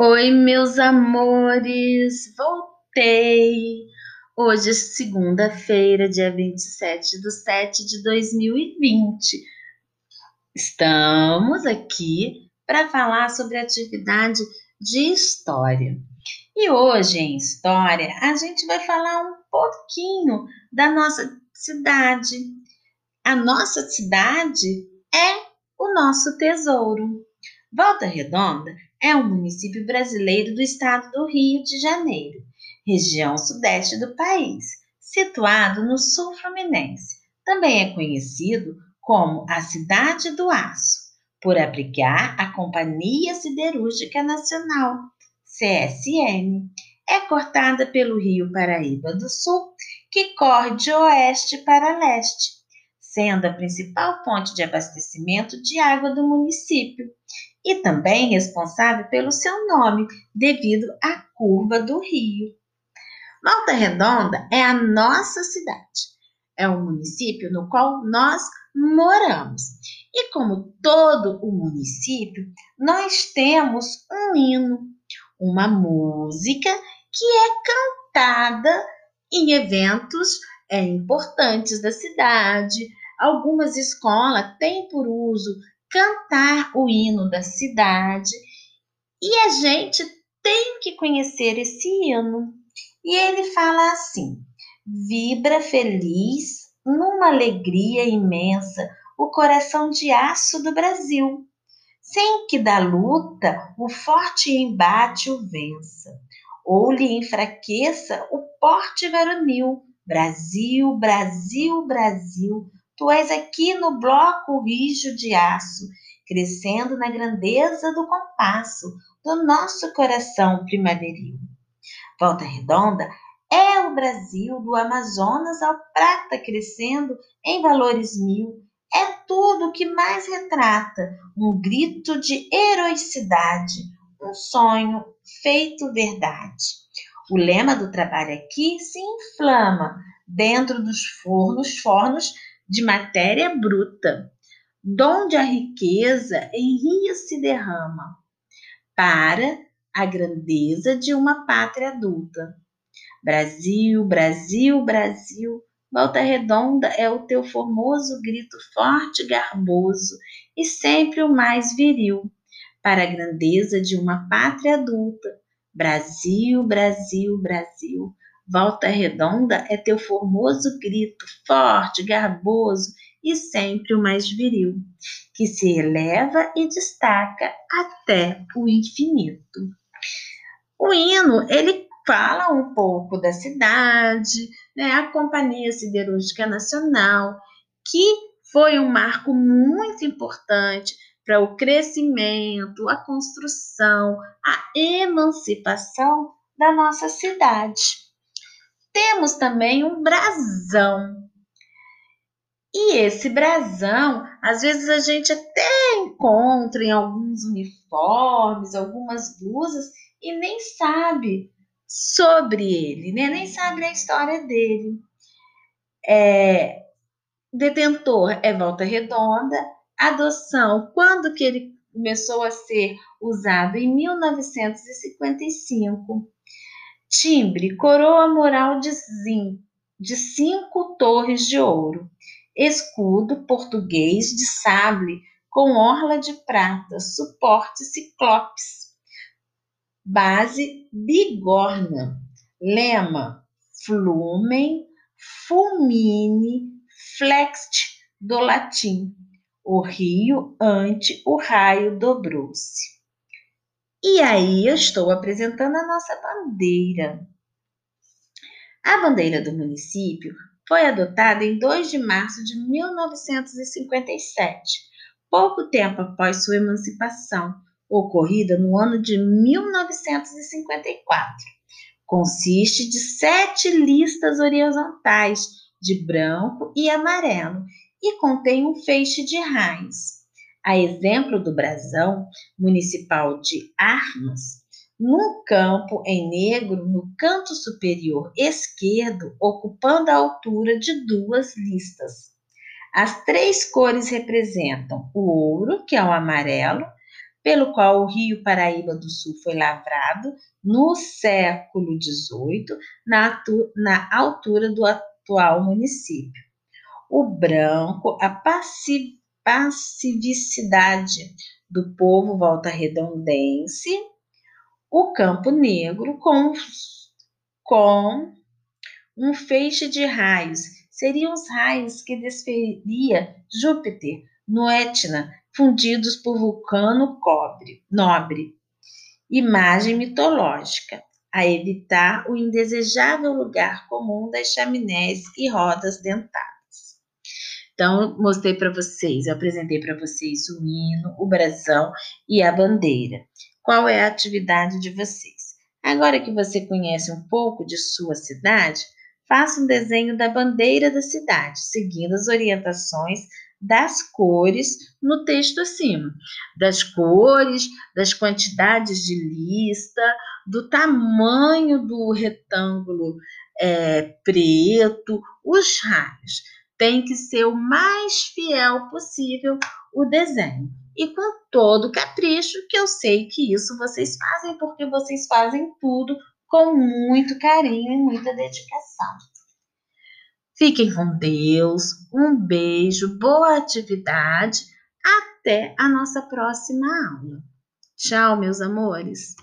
Oi, meus amores, voltei! Hoje é segunda-feira, dia 27 de 7 de 2020. Estamos aqui para falar sobre atividade de história. E hoje em história a gente vai falar um pouquinho da nossa cidade. A nossa cidade é o nosso tesouro. Volta Redonda é um município brasileiro do estado do Rio de Janeiro, região sudeste do país, situado no sul fluminense. Também é conhecido como a Cidade do Aço, por abrigar a Companhia Siderúrgica Nacional, CSN. É cortada pelo Rio Paraíba do Sul, que corre de oeste para leste, sendo a principal fonte de abastecimento de água do município e também responsável pelo seu nome, devido à curva do rio. Volta Redonda é a nossa cidade. É um município no qual nós moramos. E como todo o município, nós temos um hino, uma música que é cantada em eventos é, importantes da cidade. Algumas escolas têm por uso cantar o hino da cidade e a gente tem que conhecer esse hino. E ele fala assim: vibra feliz numa alegria imensa o coração de aço do Brasil, sem que da luta o forte embate o vença, ou lhe enfraqueça o porte varonil. Brasil, Brasil, Brasil, Tu és aqui no bloco rijo de aço, crescendo na grandeza do compasso do nosso coração primaveril. Volta Redonda é o Brasil do Amazonas ao prata crescendo em valores mil. É tudo o que mais retrata um grito de heroicidade, um sonho feito verdade. O lema do trabalho aqui se inflama dentro dos fornos, fornos de matéria bruta, donde a riqueza em rios se derrama, para a grandeza de uma pátria adulta. Brasil, Brasil, Brasil, Volta Redonda é o teu formoso grito forte e garboso e sempre o mais viril, para a grandeza de uma pátria adulta. Brasil, Brasil, Brasil, Volta Redonda é teu formoso grito, forte, garboso e sempre o mais viril, que se eleva e destaca até o infinito. O hino, ele fala um pouco da cidade, né, a Companhia Siderúrgica Nacional, que foi um marco muito importante para o crescimento, a construção, a emancipação da nossa cidade. Temos também um brasão. E esse brasão, às vezes a gente até encontra em alguns uniformes, algumas blusas e nem sabe sobre ele, né? nem sabe a história dele. É, detentor é Volta Redonda, adoção, quando que ele começou a ser usado? Em 1955. Timbre, coroa mural de zinco, de cinco torres de ouro. Escudo português de sable com orla de prata, suporte ciclopes. Base bigorna. Lema flumen, fulmine, flext do latim. O rio ante o raio dobrou-se. E aí eu estou apresentando a nossa bandeira. A bandeira do município foi adotada em 2 de março de 1957, pouco tempo após sua emancipação, ocorrida no ano de 1954. Consiste de sete listas horizontais de branco e amarelo e contém um feixe de raios a exemplo do brasão municipal de Armas, num campo em negro no canto superior esquerdo, ocupando a altura de duas listas. As três cores representam o ouro, que é o amarelo, pelo qual o Rio Paraíba do Sul foi lavrado no século XVIII, na, na altura do atual município. O branco, a passiv, passivicidade do povo volta redondense, o campo negro com, com um feixe de raios. Seriam os raios que desferia Júpiter no Etna, fundidos por vulcano cobre, nobre. Imagem mitológica, a evitar o indesejável lugar comum das chaminés e rodas dentadas. Então, mostrei para vocês, apresentei para vocês o hino, o brasão e a bandeira. Qual é a atividade de vocês? Agora que você conhece um pouco de sua cidade, faça um desenho da bandeira da cidade, seguindo as orientações das cores no texto acima. Das cores, das quantidades de lista, do tamanho do retângulo é, preto, os raios. Tem que ser o mais fiel possível o desenho. E com todo capricho, que eu sei que isso vocês fazem, porque vocês fazem tudo com muito carinho e muita dedicação. Fiquem com Deus, um beijo, boa atividade, até a nossa próxima aula. Tchau, meus amores!